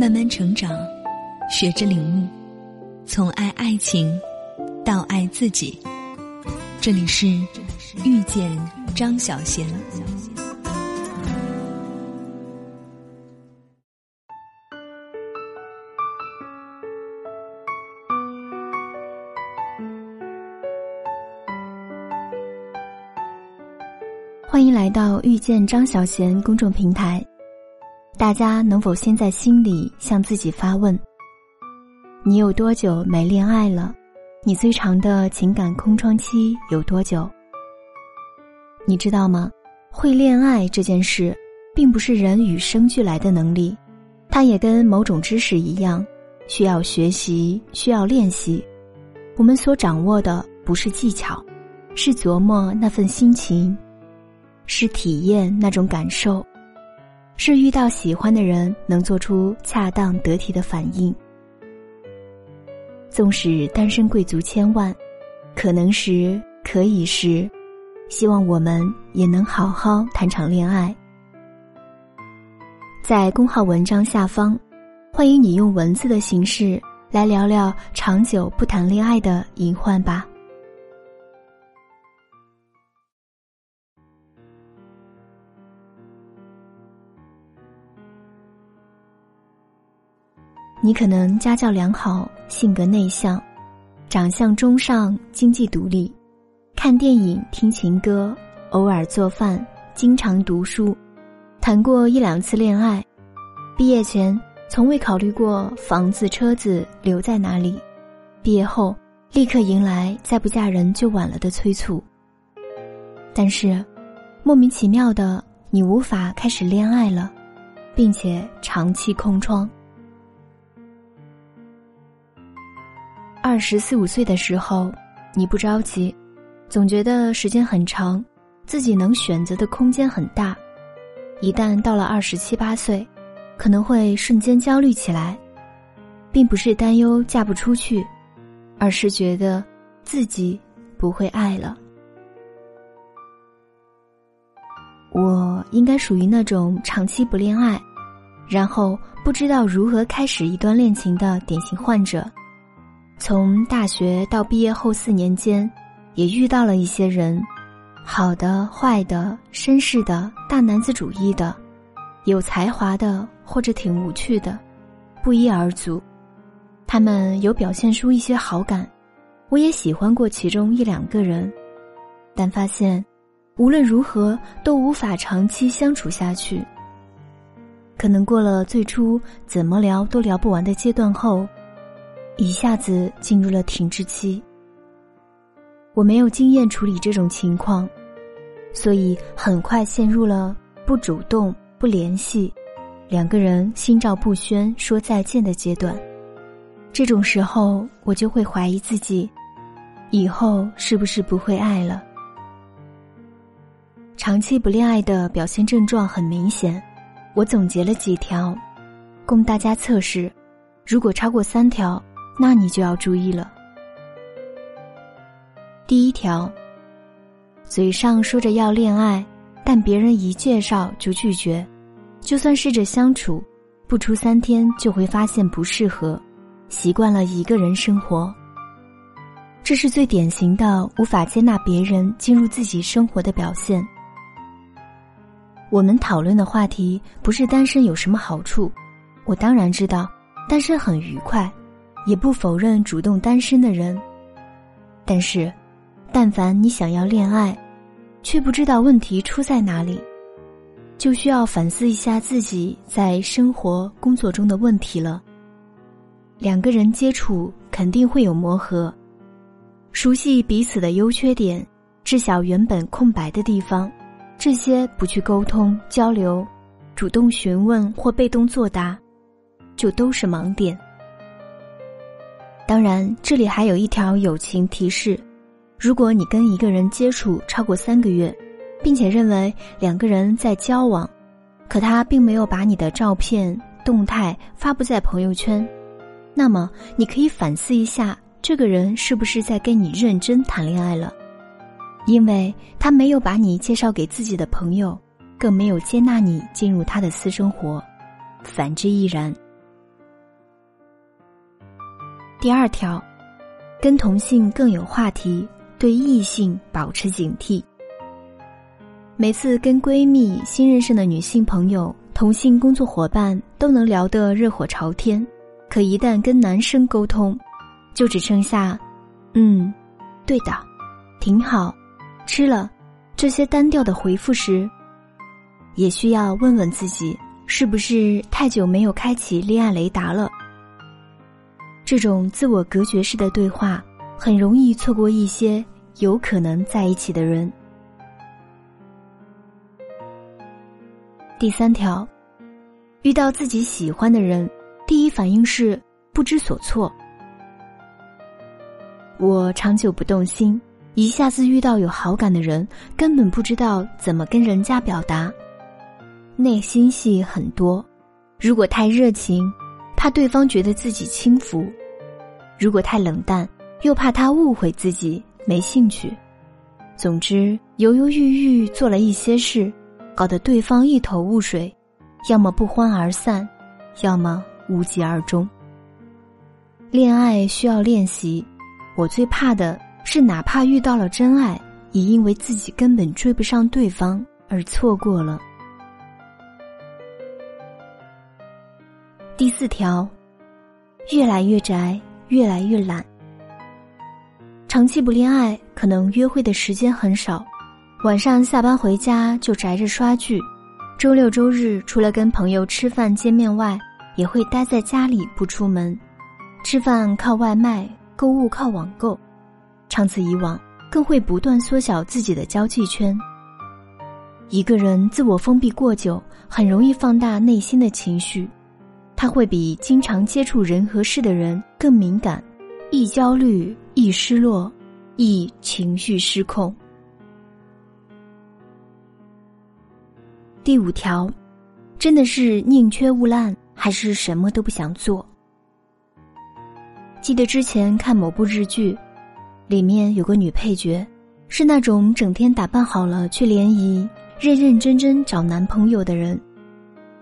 慢慢成长，学着领悟，从爱爱情到爱自己。这里是遇见张小贤。欢迎来到遇见张小贤公众平台。大家能否先在心里向自己发问：你有多久没恋爱了？你最长的情感空窗期有多久？你知道吗？会恋爱这件事，并不是人与生俱来的能力，它也跟某种知识一样，需要学习，需要练习。我们所掌握的不是技巧，是琢磨那份心情。是体验那种感受，是遇到喜欢的人能做出恰当得体的反应。纵使单身贵族千万，可能时可以时，希望我们也能好好谈场恋爱。在公号文章下方，欢迎你用文字的形式来聊聊长久不谈恋爱的隐患吧。你可能家教良好，性格内向，长相中上，经济独立，看电影、听情歌，偶尔做饭，经常读书，谈过一两次恋爱，毕业前从未考虑过房子、车子留在哪里，毕业后立刻迎来再不嫁人就晚了的催促。但是，莫名其妙的，你无法开始恋爱了，并且长期空窗。二十四五岁的时候，你不着急，总觉得时间很长，自己能选择的空间很大。一旦到了二十七八岁，可能会瞬间焦虑起来，并不是担忧嫁不出去，而是觉得自己不会爱了。我应该属于那种长期不恋爱，然后不知道如何开始一段恋情的典型患者。从大学到毕业后四年间，也遇到了一些人，好的、坏的、绅士的、大男子主义的，有才华的或者挺无趣的，不一而足。他们有表现出一些好感，我也喜欢过其中一两个人，但发现无论如何都无法长期相处下去。可能过了最初怎么聊都聊不完的阶段后。一下子进入了停滞期。我没有经验处理这种情况，所以很快陷入了不主动、不联系，两个人心照不宣说再见的阶段。这种时候，我就会怀疑自己，以后是不是不会爱了？长期不恋爱的表现症状很明显，我总结了几条，供大家测试。如果超过三条，那你就要注意了。第一条，嘴上说着要恋爱，但别人一介绍就拒绝，就算试着相处，不出三天就会发现不适合，习惯了一个人生活。这是最典型的无法接纳别人进入自己生活的表现。我们讨论的话题不是单身有什么好处，我当然知道，单身很愉快。也不否认主动单身的人，但是，但凡你想要恋爱，却不知道问题出在哪里，就需要反思一下自己在生活、工作中的问题了。两个人接触肯定会有磨合，熟悉彼此的优缺点，知晓原本空白的地方，这些不去沟通交流，主动询问或被动作答，就都是盲点。当然，这里还有一条友情提示：如果你跟一个人接触超过三个月，并且认为两个人在交往，可他并没有把你的照片、动态发布在朋友圈，那么你可以反思一下，这个人是不是在跟你认真谈恋爱了？因为他没有把你介绍给自己的朋友，更没有接纳你进入他的私生活，反之亦然。第二条，跟同性更有话题，对异性保持警惕。每次跟闺蜜、新认识的女性朋友、同性工作伙伴都能聊得热火朝天，可一旦跟男生沟通，就只剩下“嗯，对的，挺好，吃了”这些单调的回复时，也需要问问自己，是不是太久没有开启恋爱雷达了？这种自我隔绝式的对话，很容易错过一些有可能在一起的人。第三条，遇到自己喜欢的人，第一反应是不知所措。我长久不动心，一下子遇到有好感的人，根本不知道怎么跟人家表达，内心戏很多。如果太热情，怕对方觉得自己轻浮；如果太冷淡，又怕他误会自己没兴趣。总之，犹犹豫豫做了一些事。搞得对方一头雾水，要么不欢而散，要么无疾而终。恋爱需要练习，我最怕的是哪怕遇到了真爱，也因为自己根本追不上对方而错过了。第四条，越来越宅，越来越懒。长期不恋爱，可能约会的时间很少。晚上下班回家就宅着刷剧，周六周日除了跟朋友吃饭见面外，也会待在家里不出门。吃饭靠外卖，购物靠网购，长此以往，更会不断缩小自己的交际圈。一个人自我封闭过久，很容易放大内心的情绪，他会比经常接触人和事的人更敏感，易焦虑，易失落，易情绪失控。第五条，真的是宁缺毋滥，还是什么都不想做？记得之前看某部日剧，里面有个女配角，是那种整天打扮好了去联谊、认认真真找男朋友的人。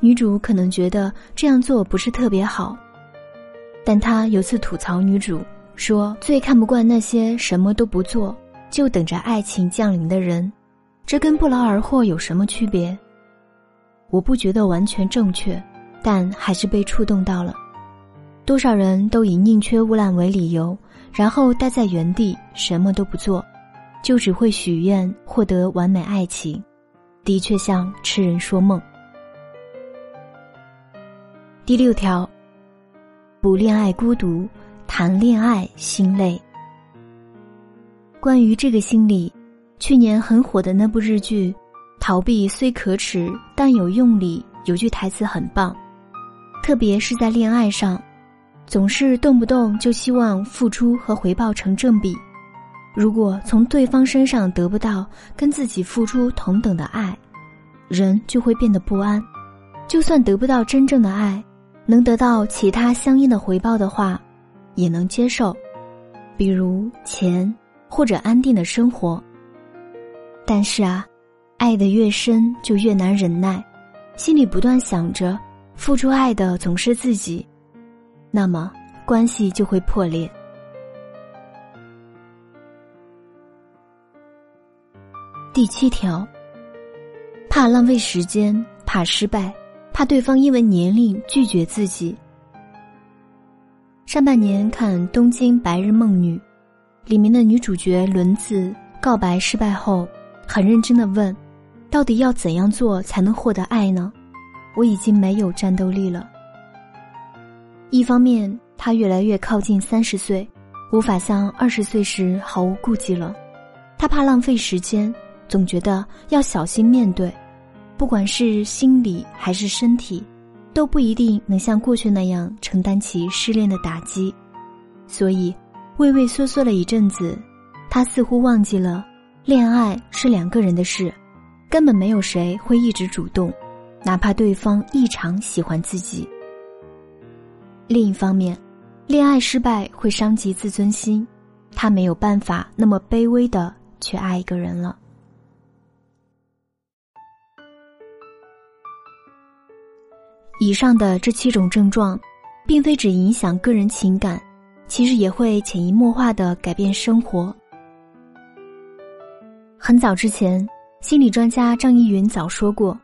女主可能觉得这样做不是特别好，但她有次吐槽女主说：“最看不惯那些什么都不做就等着爱情降临的人，这跟不劳而获有什么区别？”我不觉得完全正确，但还是被触动到了。多少人都以宁缺毋滥为理由，然后待在原地什么都不做，就只会许愿获得完美爱情，的确像痴人说梦。第六条，不恋爱孤独，谈恋爱心累。关于这个心理，去年很火的那部日剧。逃避虽可耻，但有用力。有句台词很棒，特别是在恋爱上，总是动不动就希望付出和回报成正比。如果从对方身上得不到跟自己付出同等的爱，人就会变得不安。就算得不到真正的爱，能得到其他相应的回报的话，也能接受，比如钱或者安定的生活。但是啊。爱的越深，就越难忍耐，心里不断想着付出爱的总是自己，那么关系就会破裂。第七条，怕浪费时间，怕失败，怕对方因为年龄拒绝自己。上半年看《东京白日梦女》，里面的女主角轮子告白失败后，很认真的问。到底要怎样做才能获得爱呢？我已经没有战斗力了。一方面，他越来越靠近三十岁，无法像二十岁时毫无顾忌了。他怕浪费时间，总觉得要小心面对，不管是心理还是身体，都不一定能像过去那样承担起失恋的打击。所以，畏畏缩缩了一阵子，他似乎忘记了，恋爱是两个人的事。根本没有谁会一直主动，哪怕对方异常喜欢自己。另一方面，恋爱失败会伤及自尊心，他没有办法那么卑微的去爱一个人了。以上的这七种症状，并非只影响个人情感，其实也会潜移默化的改变生活。很早之前，心理专家张怡云早说过：“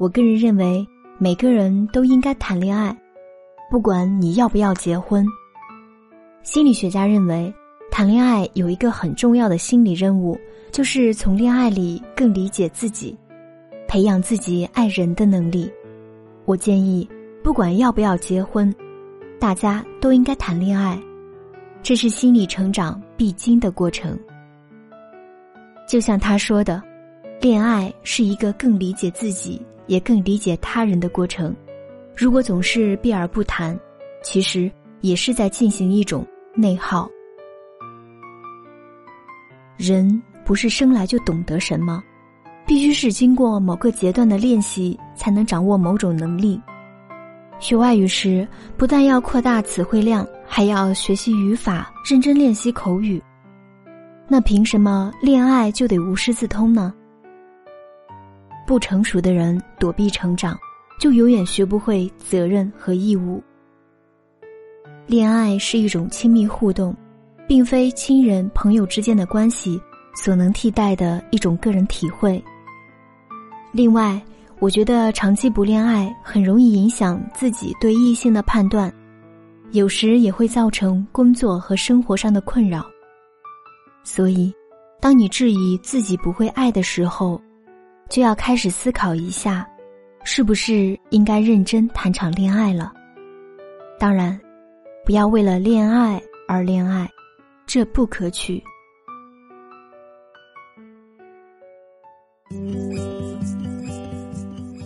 我个人认为，每个人都应该谈恋爱，不管你要不要结婚。”心理学家认为，谈恋爱有一个很重要的心理任务，就是从恋爱里更理解自己，培养自己爱人的能力。我建议，不管要不要结婚，大家都应该谈恋爱，这是心理成长必经的过程。就像他说的，恋爱是一个更理解自己，也更理解他人的过程。如果总是避而不谈，其实也是在进行一种内耗。人不是生来就懂得什么。必须是经过某个阶段的练习，才能掌握某种能力。学外语时，不但要扩大词汇量，还要学习语法，认真练习口语。那凭什么恋爱就得无师自通呢？不成熟的人躲避成长，就永远学不会责任和义务。恋爱是一种亲密互动，并非亲人朋友之间的关系所能替代的一种个人体会。另外，我觉得长期不恋爱很容易影响自己对异性的判断，有时也会造成工作和生活上的困扰。所以，当你质疑自己不会爱的时候，就要开始思考一下，是不是应该认真谈场恋爱了。当然，不要为了恋爱而恋爱，这不可取。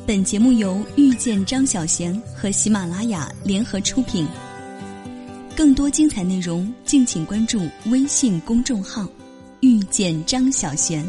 本节目由遇见张小娴和喜马拉雅联合出品。更多精彩内容，敬请关注微信公众号“遇见张小娴”。